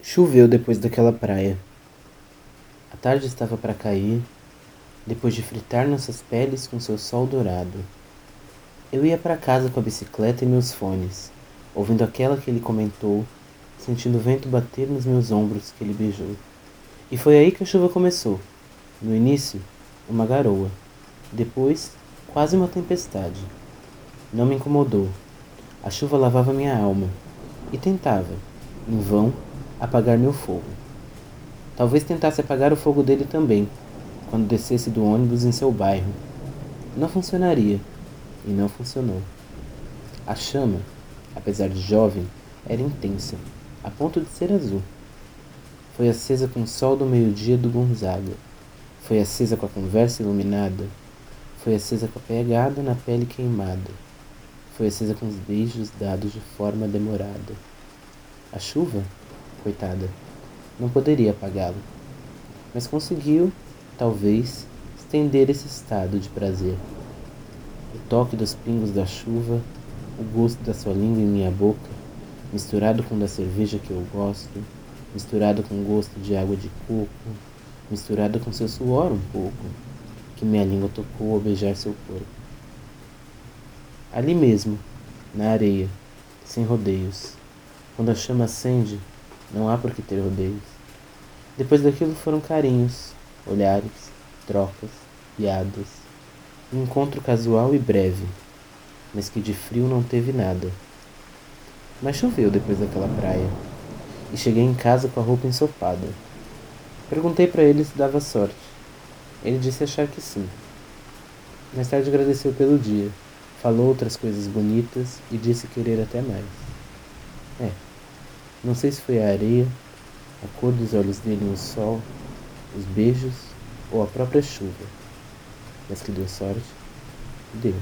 Choveu depois daquela praia. A tarde estava para cair, depois de fritar nossas peles com seu sol dourado. Eu ia para casa com a bicicleta e meus fones, ouvindo aquela que ele comentou, sentindo o vento bater nos meus ombros que ele beijou. E foi aí que a chuva começou. No início, uma garoa. Depois, quase uma tempestade. Não me incomodou. A chuva lavava minha alma. E tentava, em vão, apagar meu fogo. Talvez tentasse apagar o fogo dele também, quando descesse do ônibus em seu bairro. Não funcionaria, e não funcionou. A chama, apesar de jovem, era intensa, a ponto de ser azul. Foi acesa com o sol do meio-dia do Gonzaga. Foi acesa com a conversa iluminada. Foi acesa com a pegada na pele queimada. Foi acesa com os beijos dados de forma demorada. A chuva coitada. Não poderia apagá-lo. Mas conseguiu, talvez, estender esse estado de prazer. O toque dos pingos da chuva, o gosto da sua língua em minha boca, misturado com da cerveja que eu gosto, misturado com o gosto de água de coco, misturado com seu suor um pouco, que minha língua tocou ao beijar seu corpo. Ali mesmo, na areia, sem rodeios, quando a chama acende, não há por que ter rodeios. Depois daquilo foram carinhos, olhares, trocas, piadas. Um encontro casual e breve, mas que de frio não teve nada. Mas choveu depois daquela praia, e cheguei em casa com a roupa ensopada. Perguntei para ele se dava sorte. Ele disse achar que sim. Mais tarde agradeceu pelo dia, falou outras coisas bonitas e disse querer até mais. É, não sei se foi a areia, a cor dos olhos dele no sol, os beijos ou a própria chuva. Mas que deu sorte, deu.